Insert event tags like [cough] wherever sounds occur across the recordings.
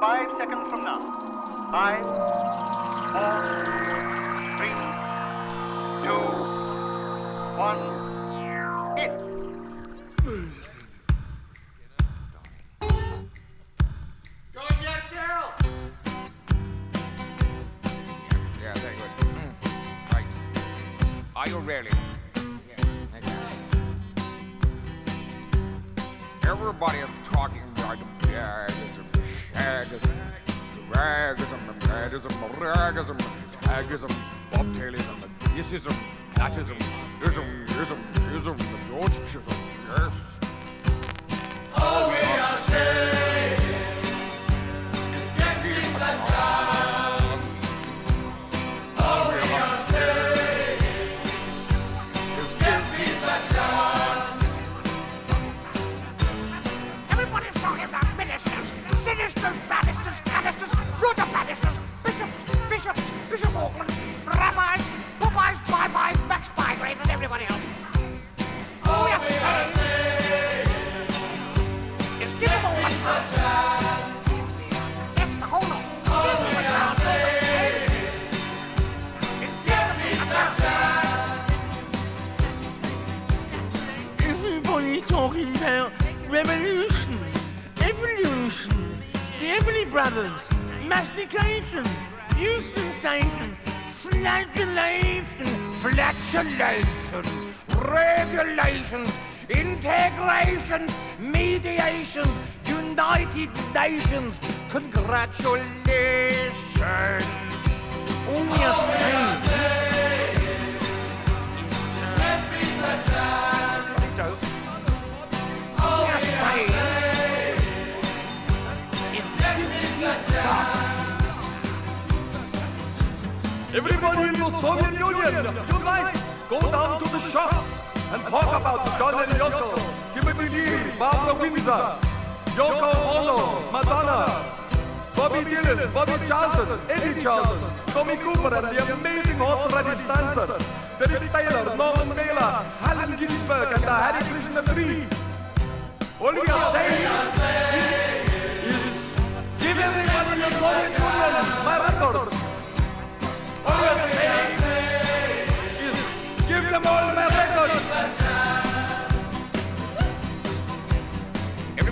Five seconds from now. Five, bobtailism, the thisism, thatism, ism, ism, ism, the George Chisholm, yes. All we are saying Brothers, mastication, Station, flagellation, flagellation, regulations, integration, mediation, United Nations, congratulations. All we Everybody in the Soviet Union, unite! Go down to the shops and talk about John and Yoko, Timothy Lee, Barbara Windsor, Yoko Ono, Madonna, Bobby Dylan, Bobby Charlton, Eddie Charlton, Tommy Cooper and the amazing horse radish dancers, Derek Taylor, Norman Mailer, Helen Ginsberg and the Hare Krishna Tree. All we are saying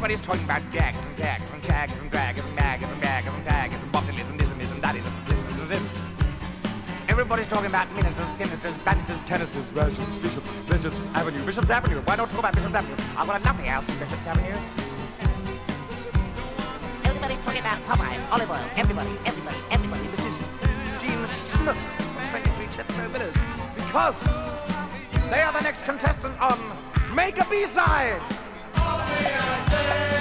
Everybody's talking about gags and gags and shags and drags and mags and bags and tags and botulism, ism, ism, that ism, this is this. Everybody's talking about ministers, sinisters, banisters, canisters, versions, bishops, bishops, avenue, Bishop's Avenue. Why don't talk about Bishop's Avenue? I've got lovely house in Bishop's Avenue. Everybody's talking about Popeye, olive oil, everybody, everybody, everybody. This is Gene Schnook, 23 Chepstow Villas, because they are the next contestant on Make a B-Side say, I say.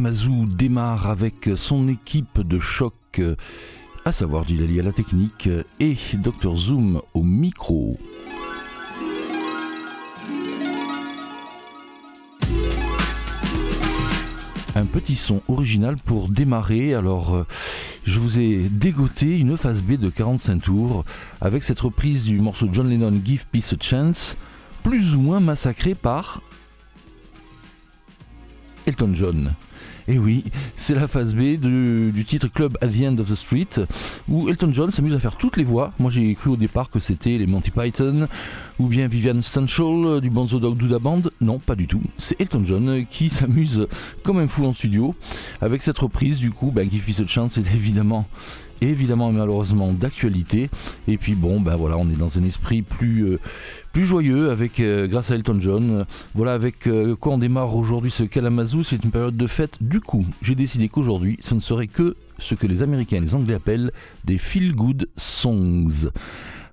Kalamazoo démarre avec son équipe de choc, à savoir Dilali à la technique et Dr Zoom au micro. Un petit son original pour démarrer. Alors, je vous ai dégoté une phase B de 45 tours avec cette reprise du morceau John Lennon Give Peace a Chance, plus ou moins massacré par Elton John. Et oui, c'est la phase B du titre Club at the End of the Street, où Elton John s'amuse à faire toutes les voix. Moi j'ai cru au départ que c'était les Monty Python, ou bien Vivian Stanchel euh, du Bonzo Dog Duda Band. Non, pas du tout. C'est Elton John qui s'amuse comme un fou en studio. Avec cette reprise, du coup, ben, Give Peace a Chance, c'est [laughs] évidemment évidemment malheureusement d'actualité. Et puis bon ben voilà on est dans un esprit plus euh, plus joyeux avec euh, grâce à Elton John. Voilà avec euh, quoi on démarre aujourd'hui ce Kalamazoo. C'est une période de fête du coup. J'ai décidé qu'aujourd'hui ce ne serait que ce que les américains et les anglais appellent des feel good songs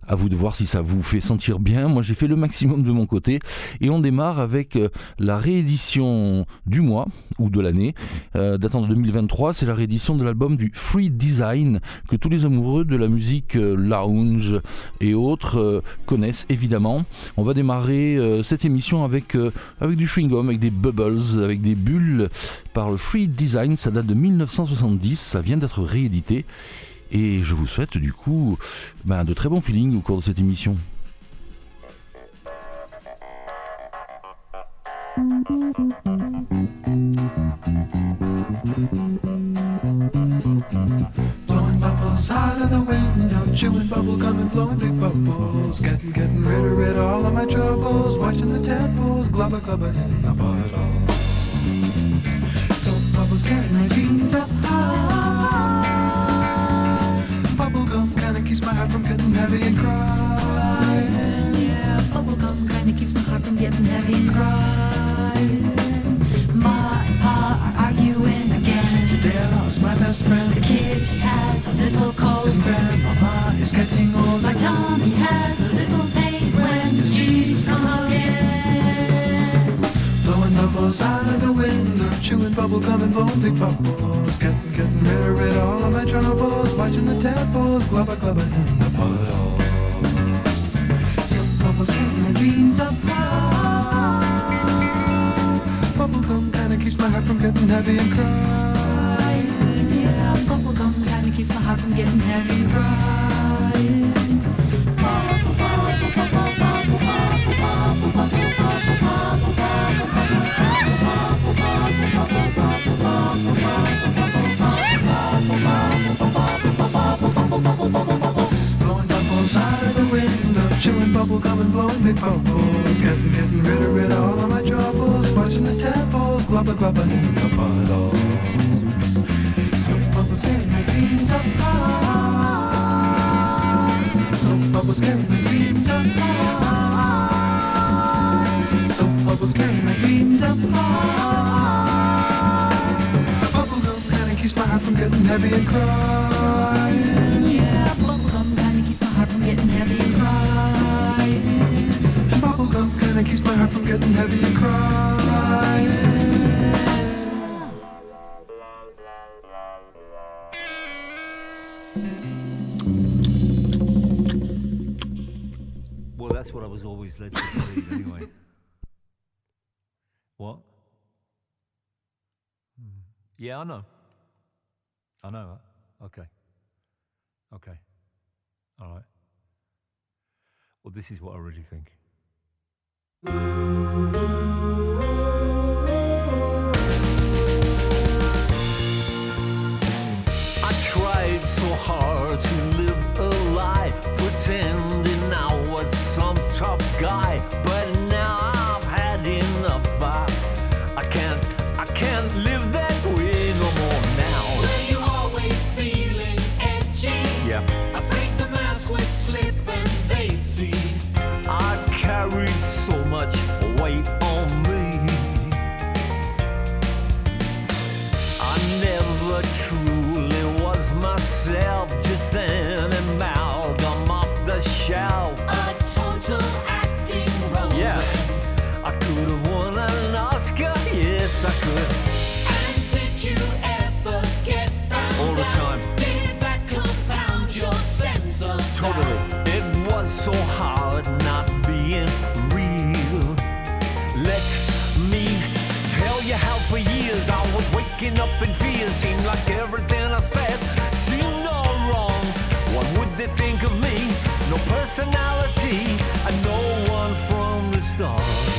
à vous de voir si ça vous fait sentir bien. Moi, j'ai fait le maximum de mon côté. Et on démarre avec euh, la réédition du mois ou de l'année, euh, datant de 2023. C'est la réédition de l'album du Free Design que tous les amoureux de la musique euh, lounge et autres connaissent évidemment. On va démarrer cette émission avec, avec du chewing-gum, avec des bubbles, avec des bulles par le Free Design. Ça date de 1970. Ça vient d'être réédité. Et je vous souhaite du coup ben, de très bons feelings au cours de cette émission. Blowing bubbles out of the window, chewing bubble gum and blowing big bubbles. Getting, getting rid of of all of my troubles. Watching the temples, glubber glubber in the bottle. Little cold. And Grandmama is getting old. My Tommy has a little pain. When does Jesus come again? Blowing bubbles out of the window, chewing bubble gum and blowing big bubbles. Getting, getting rid of of all of my troubles. Watching the temples, glubber glubber in the puddles. Some bubbles keep my dreams up high. Bubble gum kinda keeps my heart from getting heavy and crying. Bubble blowing big bubbles. Getting, getting rid of rid of all of my troubles. Watching the temples, glubber glubber in the puddles. Soap bubbles carry my dreams my dreams up high. Bubble gum kinda keeps my heart from getting heavy and crying. Yeah, bubblegum kinda keeps my heart from getting heavy and crying. Bubblegum kinda keeps my heart from getting heavy and crying. Well, that's what I was always led to believe, anyway. [laughs] What? Hmm. Yeah, I know. I know. Okay. Okay. All right. Well, this is what I really think. Like everything I said seemed all wrong. What would they think of me? No personality, and no one from the start.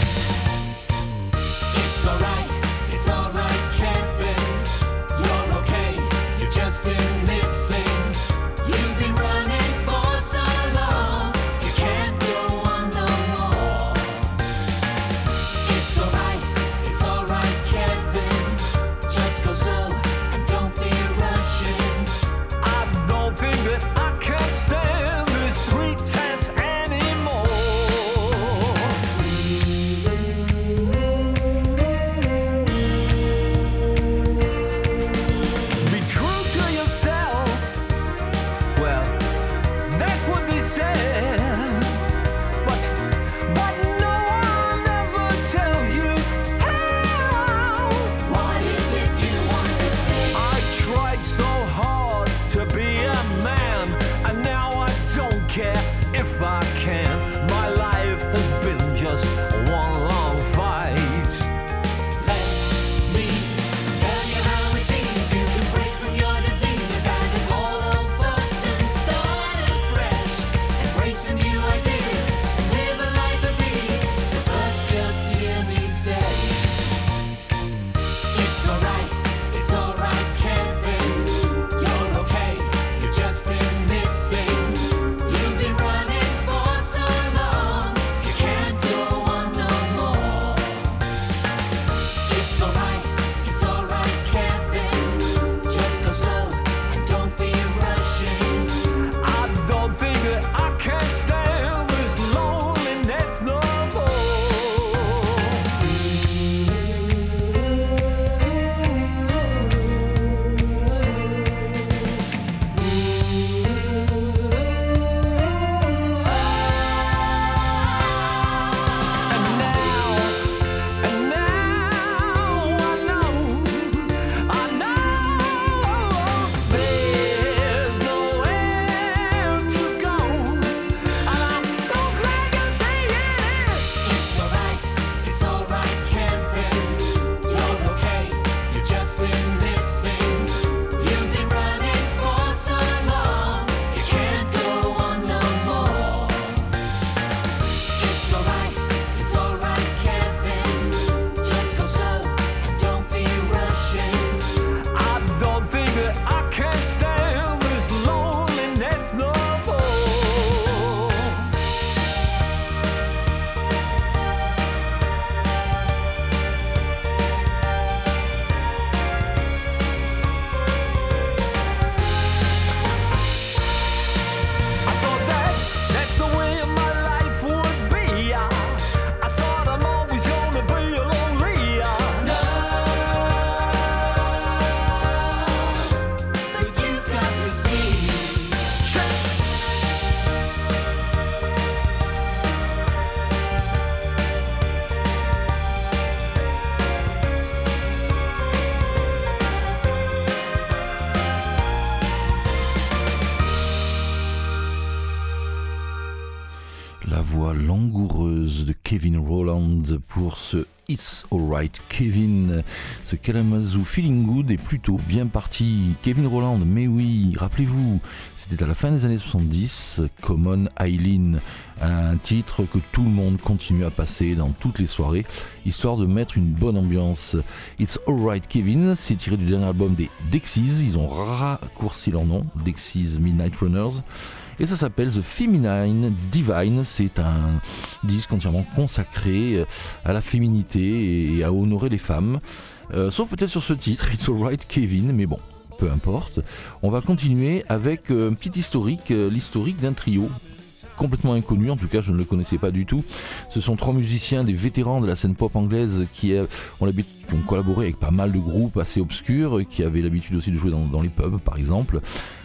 Ce Kalamazoo Feeling Good est plutôt bien parti. Kevin Rowland, mais oui, rappelez-vous, c'était à la fin des années 70, Common Eileen, un titre que tout le monde continue à passer dans toutes les soirées, histoire de mettre une bonne ambiance. It's Alright Kevin, c'est tiré du dernier album des Dexys, ils ont raccourci leur nom, Dexys Midnight Runners. Et ça s'appelle The Feminine Divine. C'est un disque entièrement consacré euh, à la féminité et à honorer les femmes. Euh, sauf peut-être sur ce titre, It's Alright Kevin, mais bon, peu importe. On va continuer avec euh, un petit historique, l'historique d'un trio complètement inconnu, en tout cas je ne le connaissais pas du tout. Ce sont trois musiciens, des vétérans de la scène pop anglaise qui, ont, l'habitude- ont collaboré avec pas mal de groupes assez obscurs, qui avaient l'habitude aussi de jouer dans les pubs par exemple.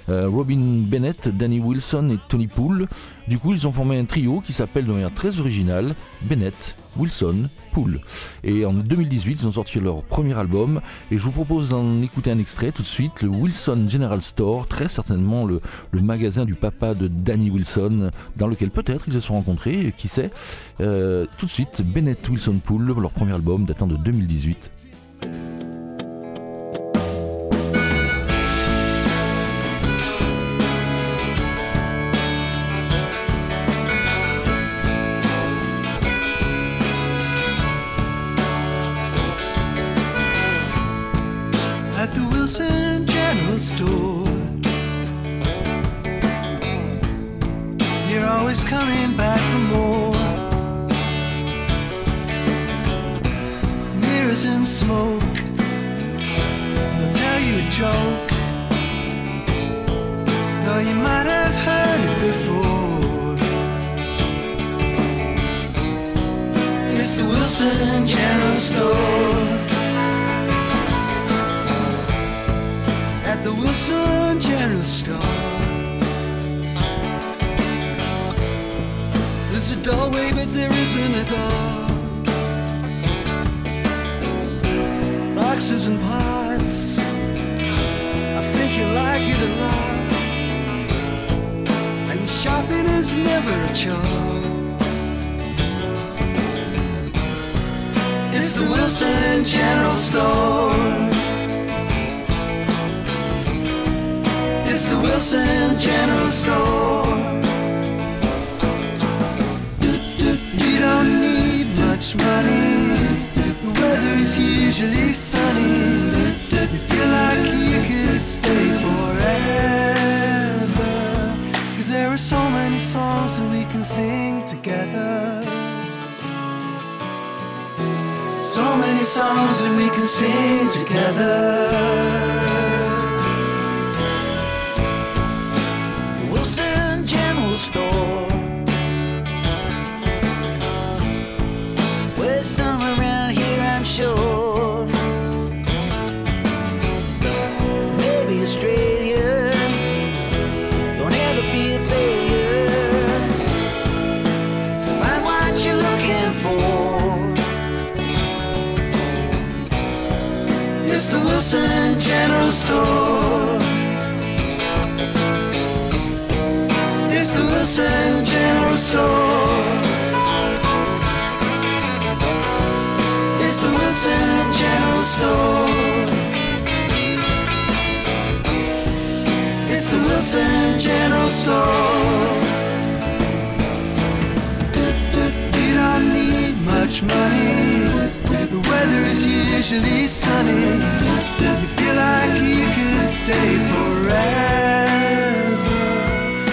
Euh, Robin Bennett, Danny Wilson et Tony Poole. Du coup ils ont formé un trio qui s'appelle de manière très originale Bennett, Wilson, Poole. Et en 2018 ils ont sorti leur premier album et je vous propose d'en écouter un extrait tout de suite, le Wilson General Store, très certainement le, magasin du papa de Danny Wilson, dans lequel peut-être ils se sont rencontrés, qui sait. Euh, tout de suite, Bennett Wilson Poole, leur premier album datant de 2018. Smoke, they'll tell you a joke. Though you might have heard it before. It's the Wilson General Store. At the Wilson General Store. There's a doorway, but there isn't a door. Boxes and pots. I think you like it a lot. And shopping is never a chore. It's the Wilson General Store. It's the Wilson General Store. You don't need much money. Usually sunny. You feel like you could stay forever. Cause there are so many songs that we can sing together. So many songs that we can sing together. Store. It's the Wilson General Store. It's the Wilson General Store. It's the Wilson General Store. You don't need much money. The weather is usually sunny. You feel like you could stay forever.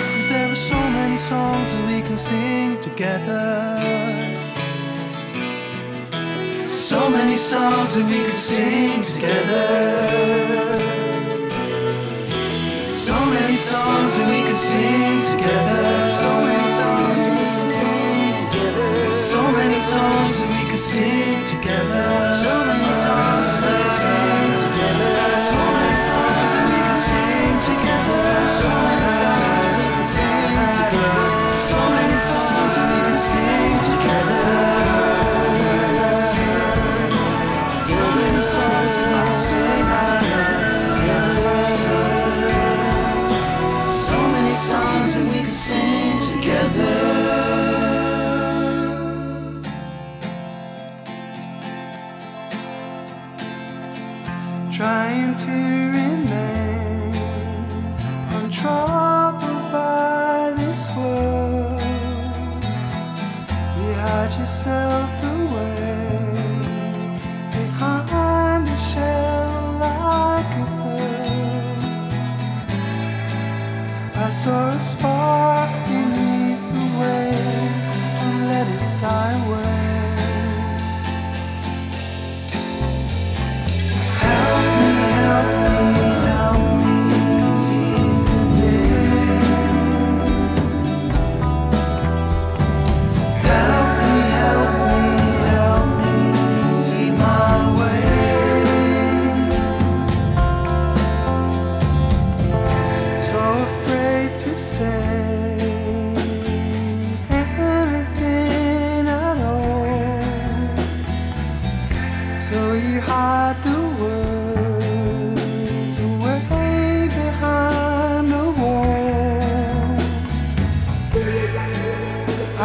'Cause there are so many songs that we can sing together. So many songs that we can sing together. So many songs that we can sing together. So many songs we can sing together. So many songs that we can sing together. So many songs that we sing together. So many songs that we can sing together. So many songs that we can sing together. So many songs that we can sing together. So many songs that we can sing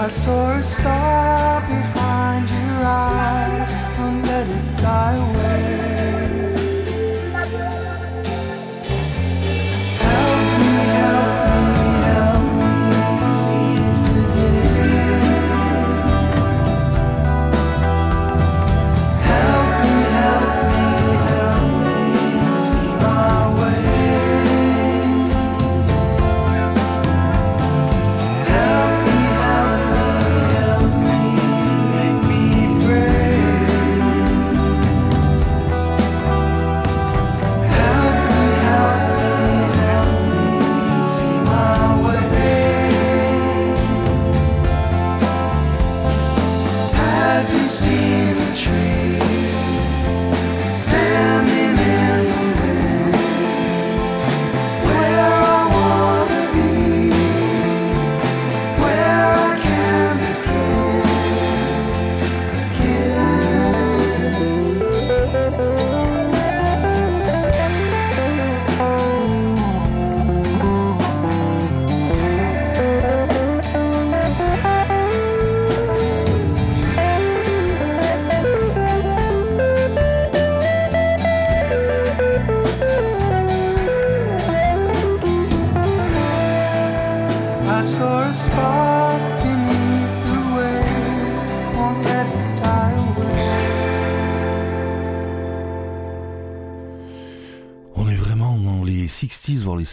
I saw a star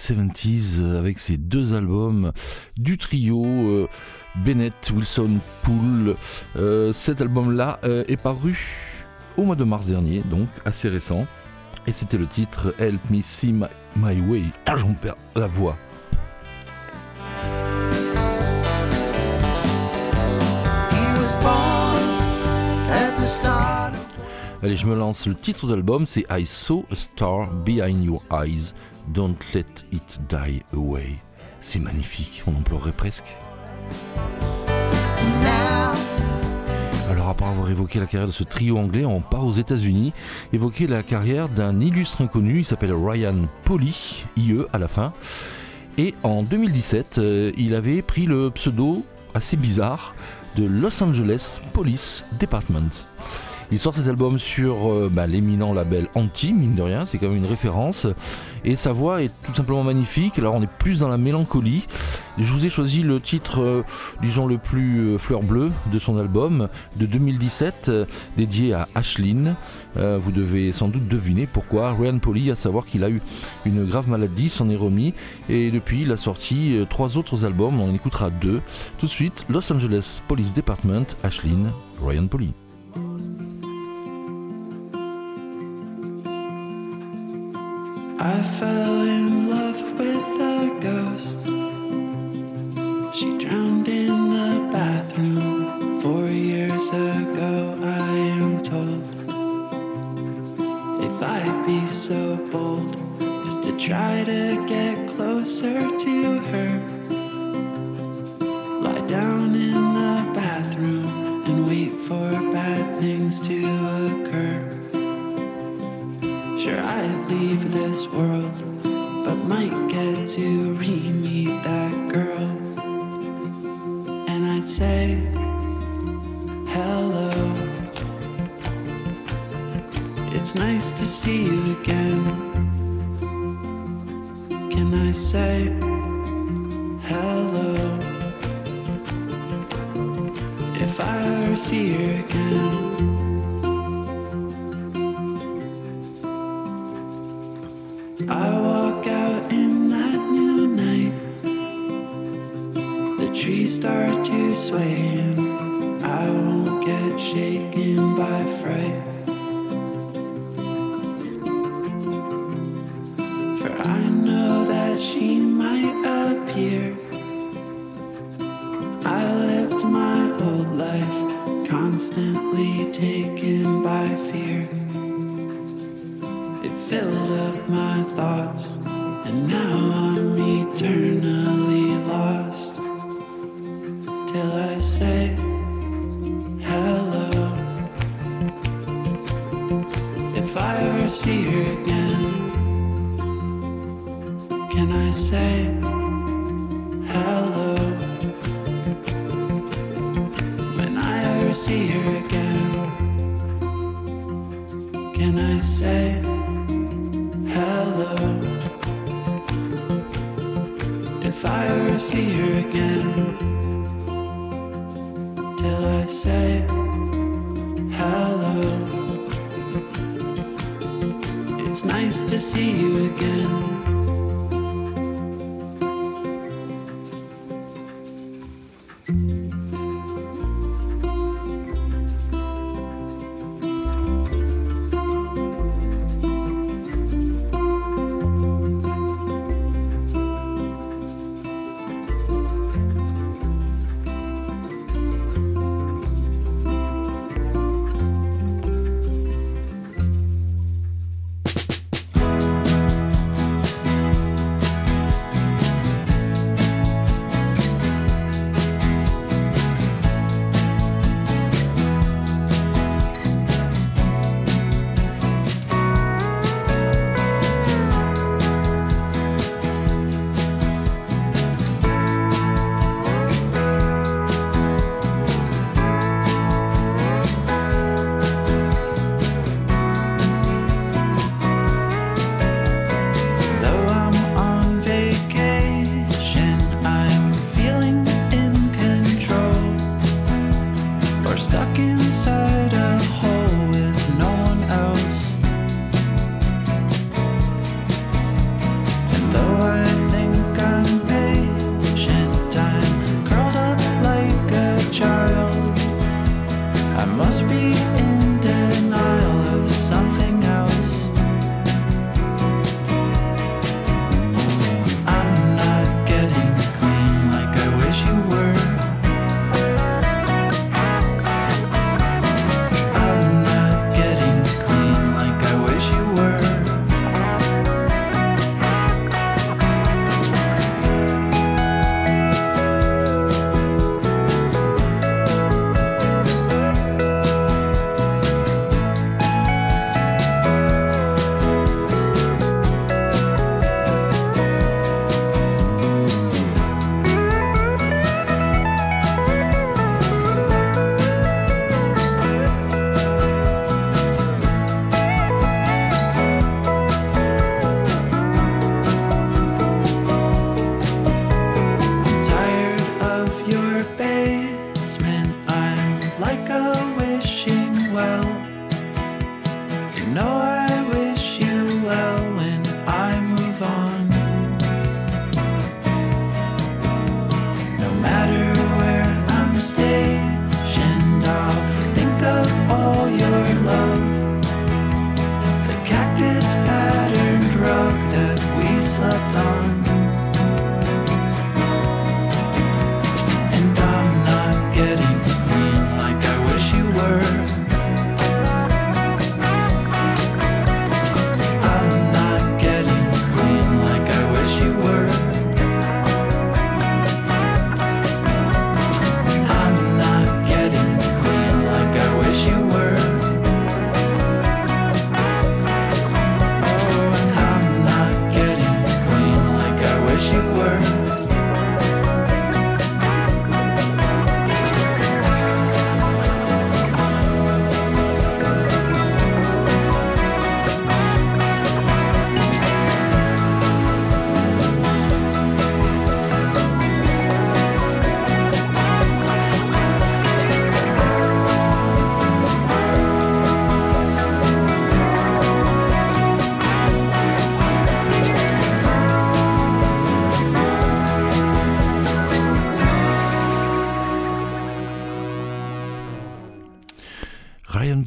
70s, euh, avec ces deux albums du trio euh, Bennett, Wilson, Poole. Euh, cet album-là euh, est paru au mois de mars dernier, donc assez récent. Et c'était le titre Help Me See My, My Way. Ah, j'en perds la voix. He was born at the start. Allez, je me lance. Le titre de l'album, c'est I Saw a Star Behind Your Eyes. Don't Let It Die Away. C'est magnifique, on en pleurerait presque. Alors, après avoir évoqué la carrière de ce trio anglais, on part aux États-Unis, évoquer la carrière d'un illustre inconnu, il s'appelle Ryan Polly, IE à la fin. Et en 2017, euh, il avait pris le pseudo assez bizarre de Los Angeles Police Department. Il sort cet album sur euh, bah, l'éminent label Anti, mine de rien, c'est quand même une référence. Et sa voix est tout simplement magnifique. Alors on est plus dans la mélancolie. Je vous ai choisi le titre, euh, disons, le plus euh, fleur bleue de son album de 2017, euh, dédié à Ashlyn. Vous devez sans doute deviner pourquoi. Ryan Polly, à savoir qu'il a eu une grave maladie, s'en est remis. Et depuis, il a sorti trois autres albums. On en écoutera deux. Tout de suite, Los Angeles Police Department, Ashlyn, Ryan Polly. I fell in love with a ghost. She drowned in the bathroom four years ago, I am told. If I'd be so bold as to try to get closer to her, lie down in the bathroom and wait for bad things to occur. Sure, I'd leave this world, but might get to re meet that girl. And I'd say, Hello. It's nice to see you again. Can I say, Hello? If I ever see her again.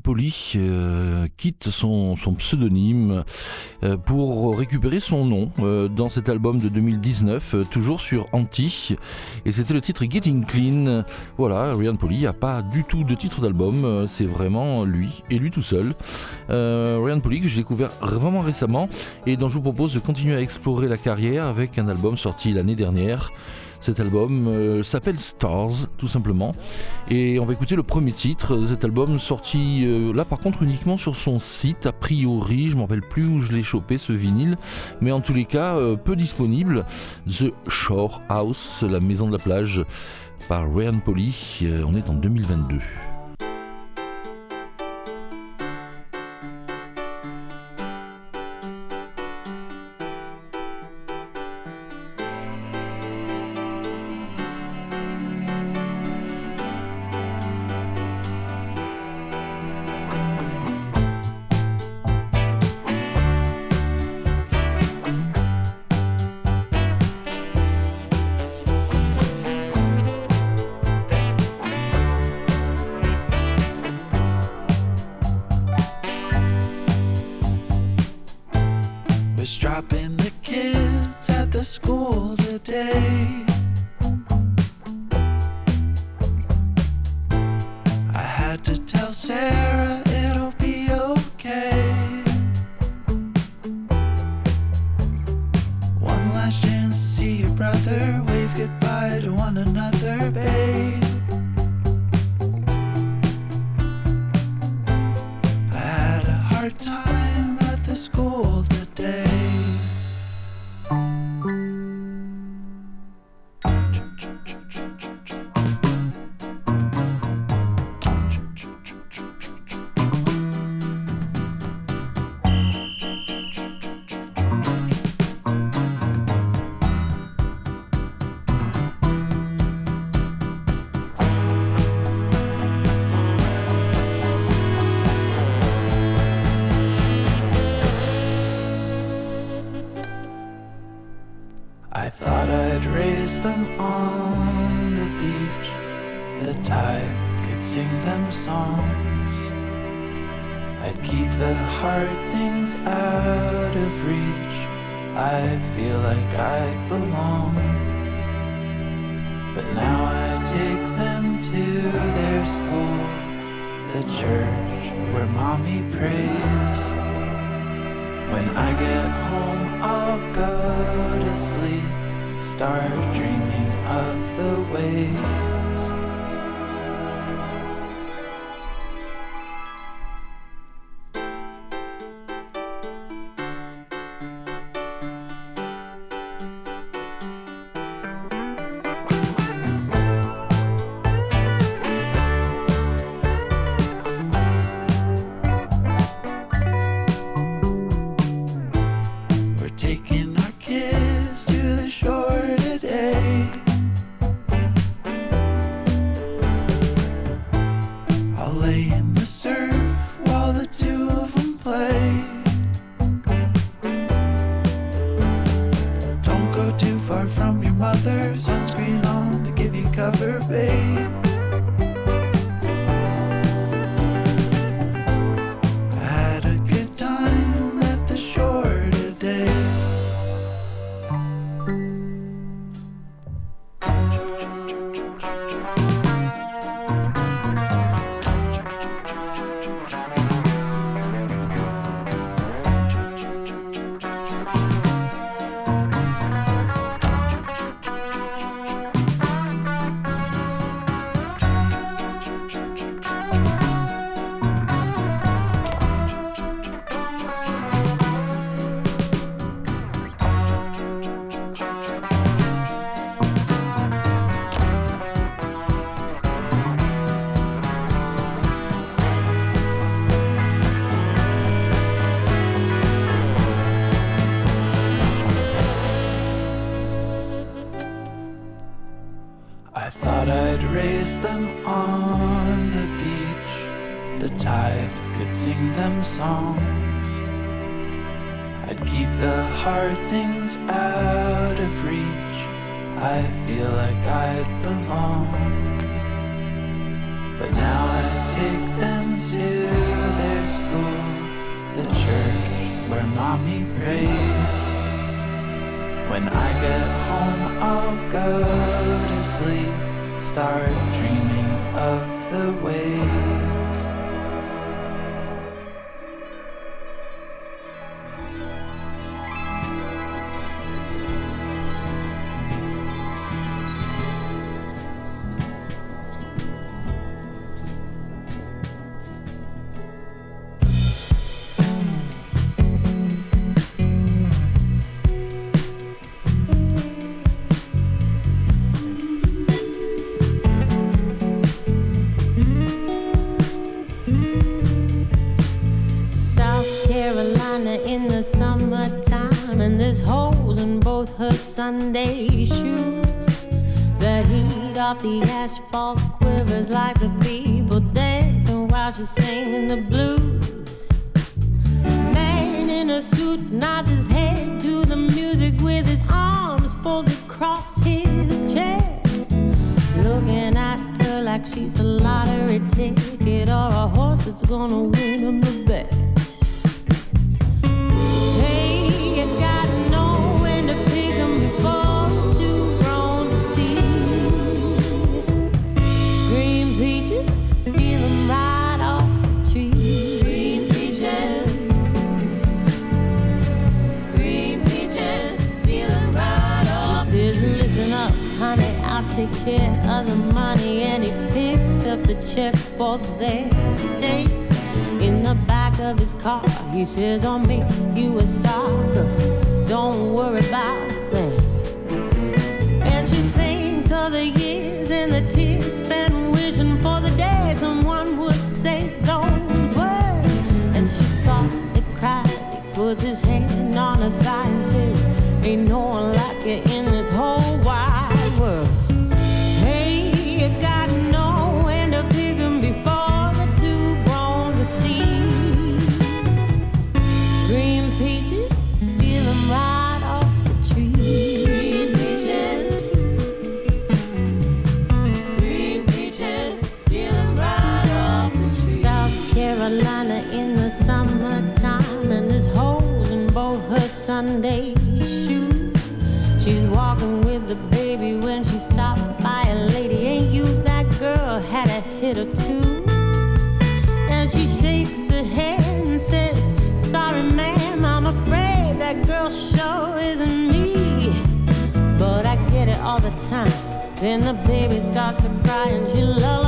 Polly euh, quitte son, pseudonyme euh, pour récupérer son nom euh, dans cet album de 2019, euh, toujours sur Anti. Et c'était le titre Getting Clean. Voilà, Ryan Polly n'a pas du tout de titre d'album, c'est vraiment lui et lui tout seul. Ryan Polly que j'ai découvert vraiment récemment et dont je vous propose de continuer à explorer la carrière avec un album sorti l'année dernière. Cet album euh, s'appelle Stars, tout simplement. Et on va écouter le premier titre de cet album, sorti euh, là par contre uniquement sur son site, a priori. Je ne me rappelle plus où je l'ai chopé ce vinyle, mais en tous les cas, euh, peu disponible. The Shore House, la maison de la plage, par Ryan Polly. On est en 2022. lover, babe. Of the asphalt quivers like the people starts to cry and she lullabies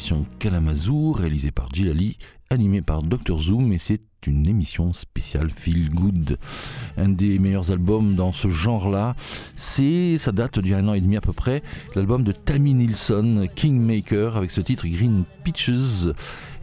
l'émission Kalamazoo, réalisée par Gilali, animée par Dr Zoom, et c'est une émission spéciale Feel Good. Un des meilleurs albums dans ce genre-là, c'est, ça date d'il an et demi à peu près, l'album de Tammy Nilsson, Kingmaker, avec ce titre Green Peaches.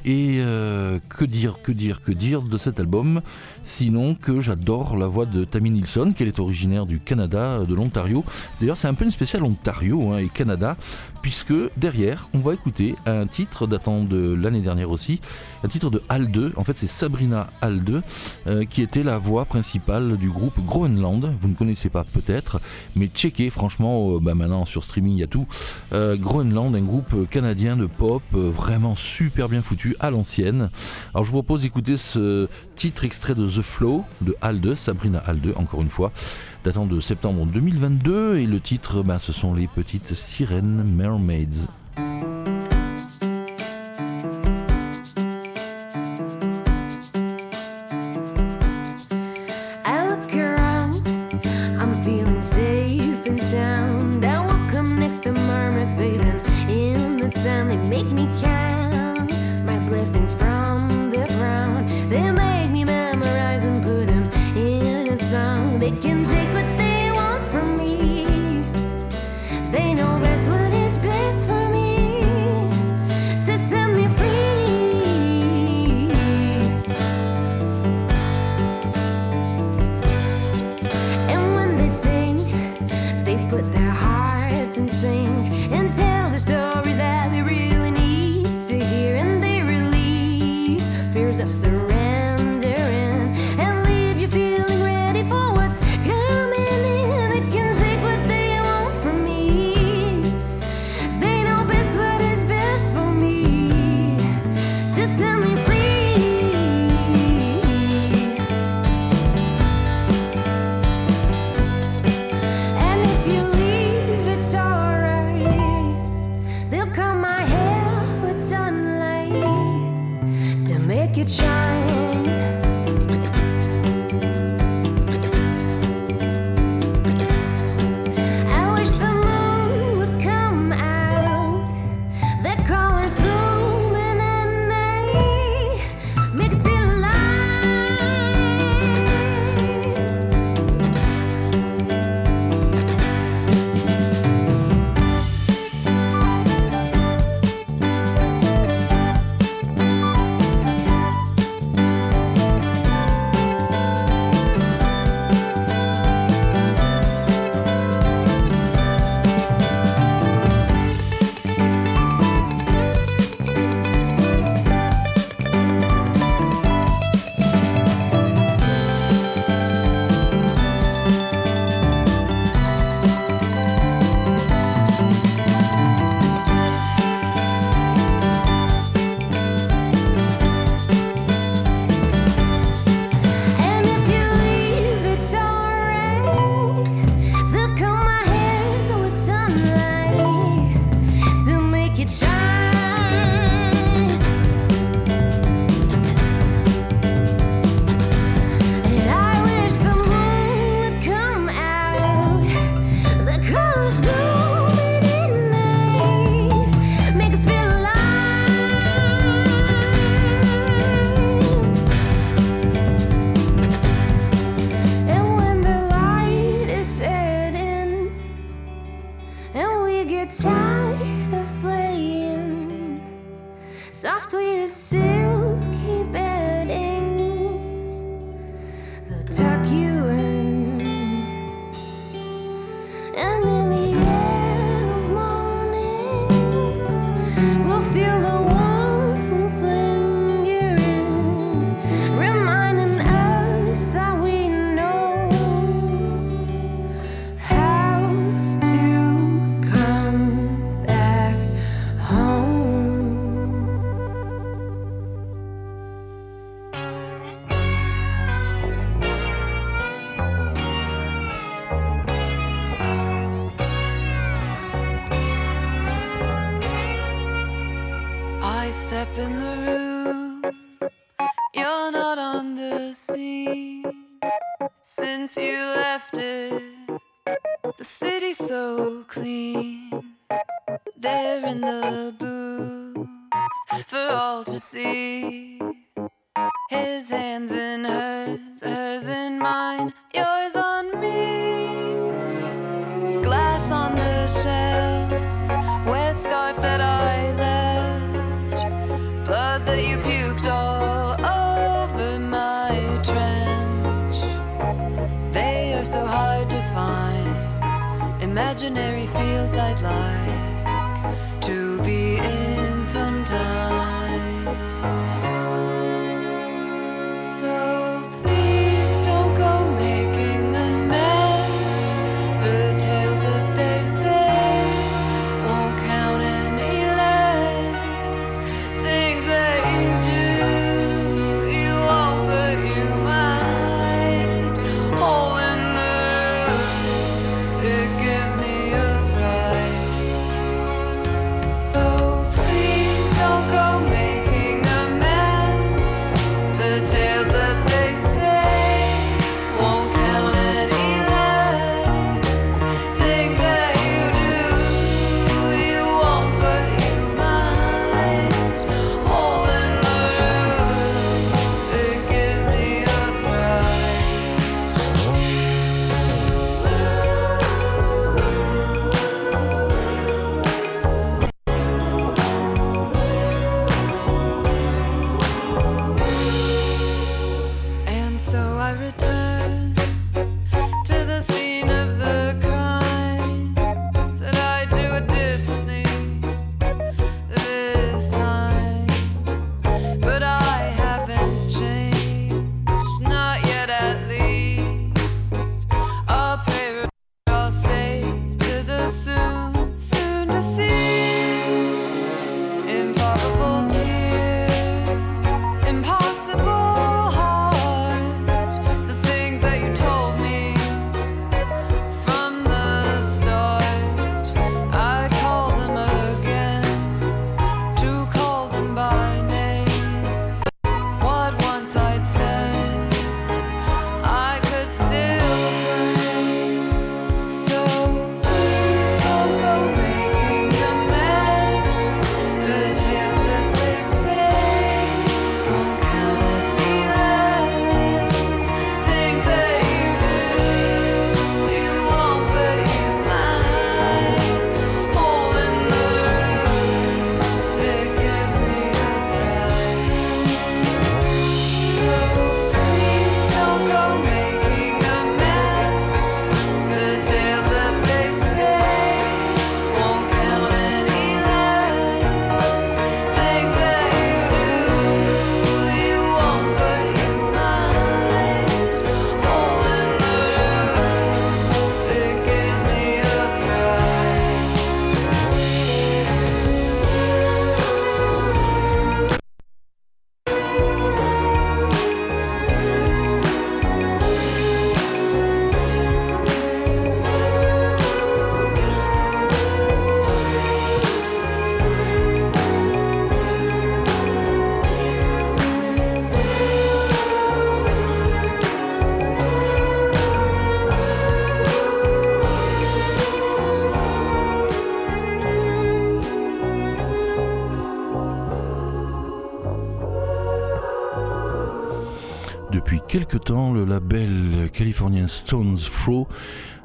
Et euh, que dire, que dire, que dire de cet album? Sinon que j'adore la voix de Tammy Nilsson, qu'elle est originaire du Canada, de l'Ontario. D'ailleurs, c'est un peu une spéciale Ontario hein, et Canada, puisque derrière, on va écouter un titre datant de l'année dernière aussi, un titre de Hal 2. En fait, c'est Sabrina Hal 2 euh, qui était la voix principale du groupe Groenland. Vous ne connaissez pas peut-être, mais checkez, franchement, euh, bah, maintenant sur streaming, il y a tout. Euh, Groenland, un groupe canadien de pop euh, vraiment super bien foutu à l'ancienne. Alors, je vous propose d'écouter ce titre extrait de The Flow de 2, Sabrina 2, encore une fois, datant de septembre 2022. Et le titre, bah, ce sont les petites sirènes Mermaids. like a child. Label californien Stones Throw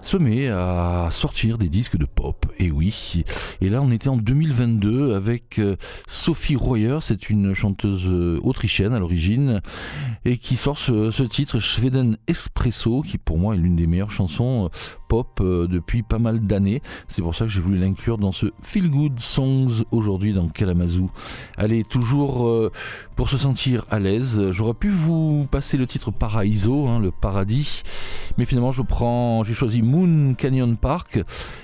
se met à sortir des disques de pop, et oui. Et là, on était en 2022 avec euh, Sophie Royer, c'est une chanteuse euh, autrichienne à l'origine, et qui sort ce, titre Schweden Espresso, qui pour moi est l'une des meilleures chansons euh, pop euh, depuis pas mal d'années. C'est pour ça que j'ai voulu l'inclure dans ce Feel Good Songs aujourd'hui dans Kalamazoo. Allez, toujours euh, pour se sentir à l'aise, j'aurais pu vous passer le titre Paraiso, hein, le paradis, mais finalement je prends, j'ai choisi Moon Canyon Park,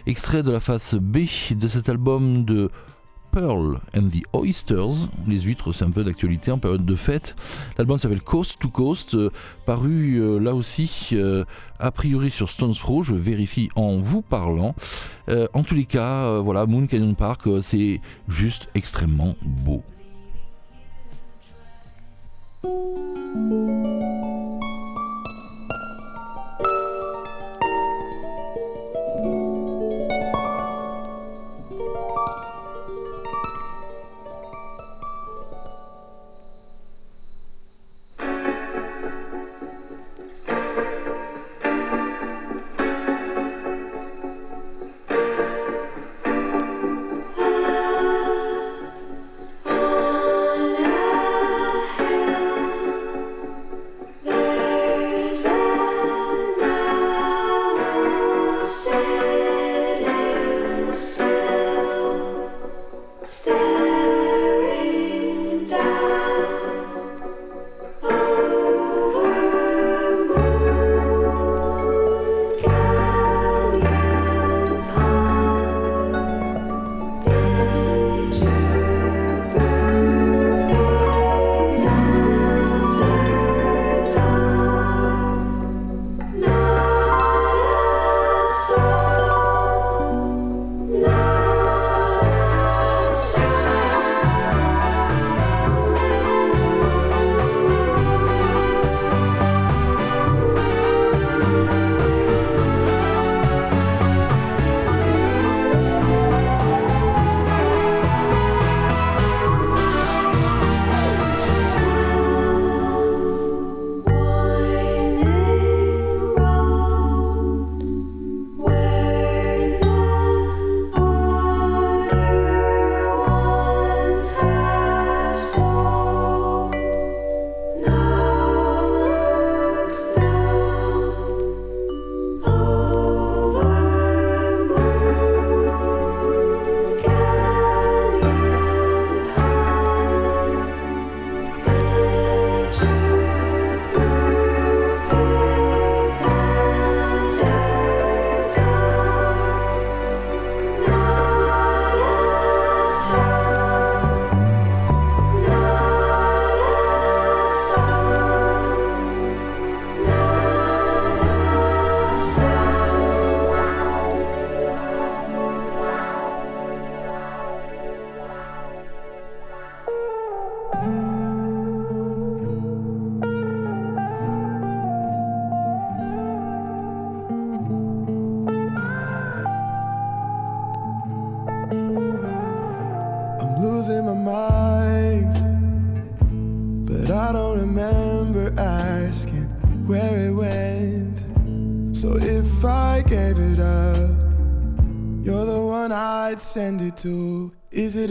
extrait de la face B de cet album de Pearl and the Oysters. Les huîtres, c'est un peu d'actualité en période de fête. L'album s'appelle Coast to Coast, euh, paru euh, là aussi euh, a priori sur Stones Throw. Je vérifie en vous parlant. En tous les cas, voilà, Moon Canyon Park, c'est juste extrêmement beau.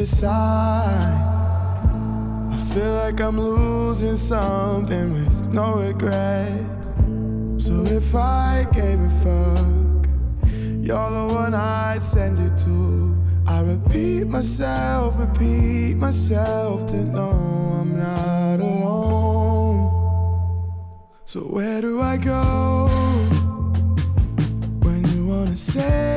Sign? I feel like I'm losing something with no regret. So if I gave a fuck, you're the one I'd send it to. I repeat myself, repeat myself to know I'm not alone. So where do I go when you wanna say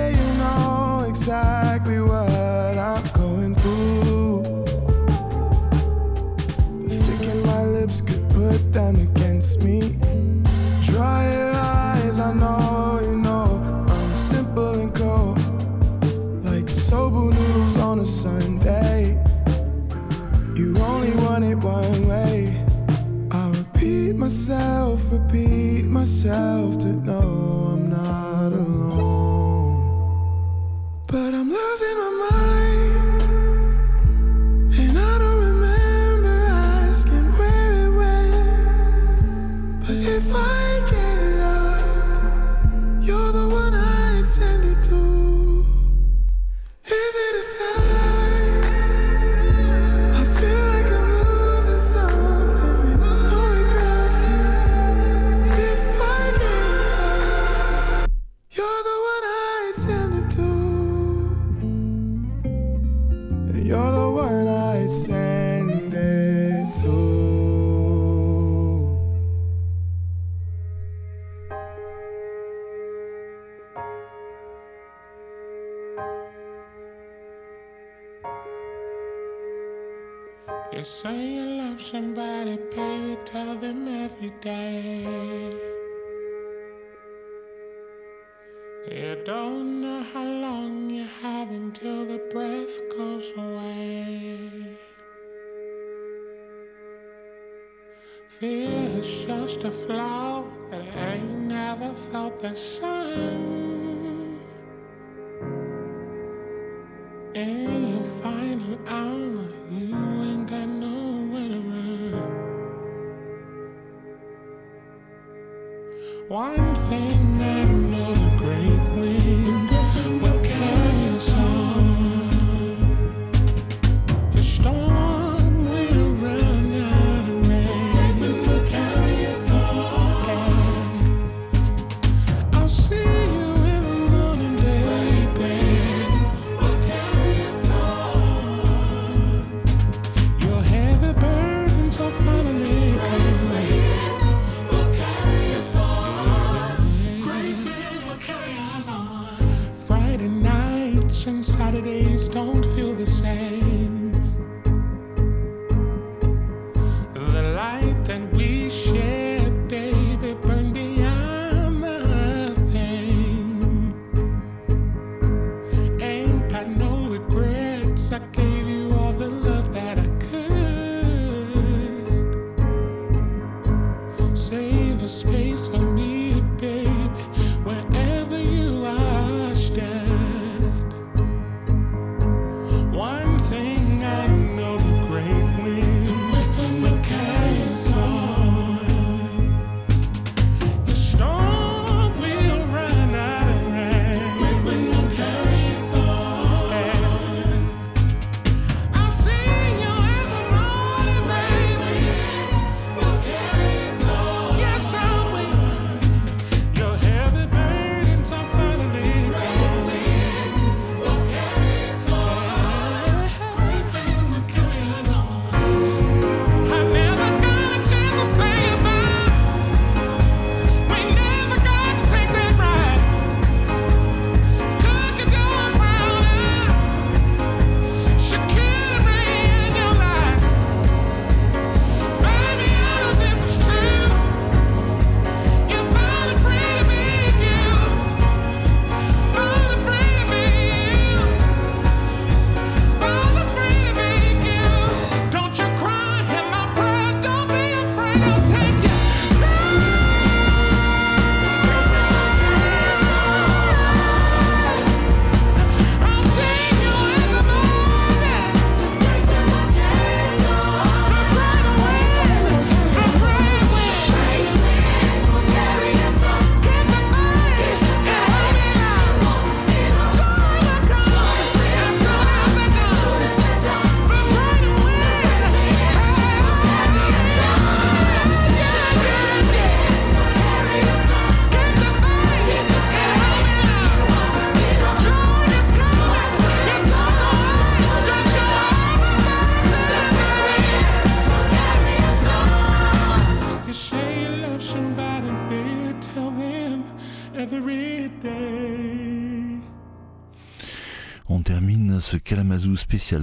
on a Sunday. You only want it one way. I repeat myself, repeat myself to know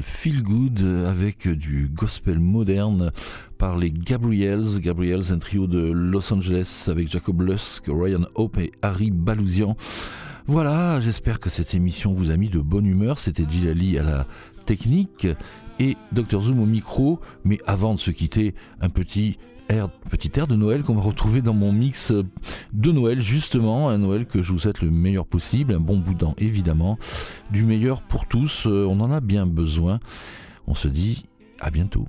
Feel Good avec du gospel moderne par les Gabriels. Gabriels, un trio de Los Angeles avec Jacob Lusk, Ryan Hope et Harry Balousian. Voilà, j'espère que cette émission vous a mis de bonne humeur. C'était Gilali à la technique et Dr Zoom au micro. Mais avant de se quitter, un petit petit air de Noël qu'on va retrouver dans mon mix euh, de Noël justement, un Noël que je vous souhaite le meilleur possible, un bon boudin évidemment, du meilleur pour tous, euh, on en a bien besoin. On se dit à bientôt.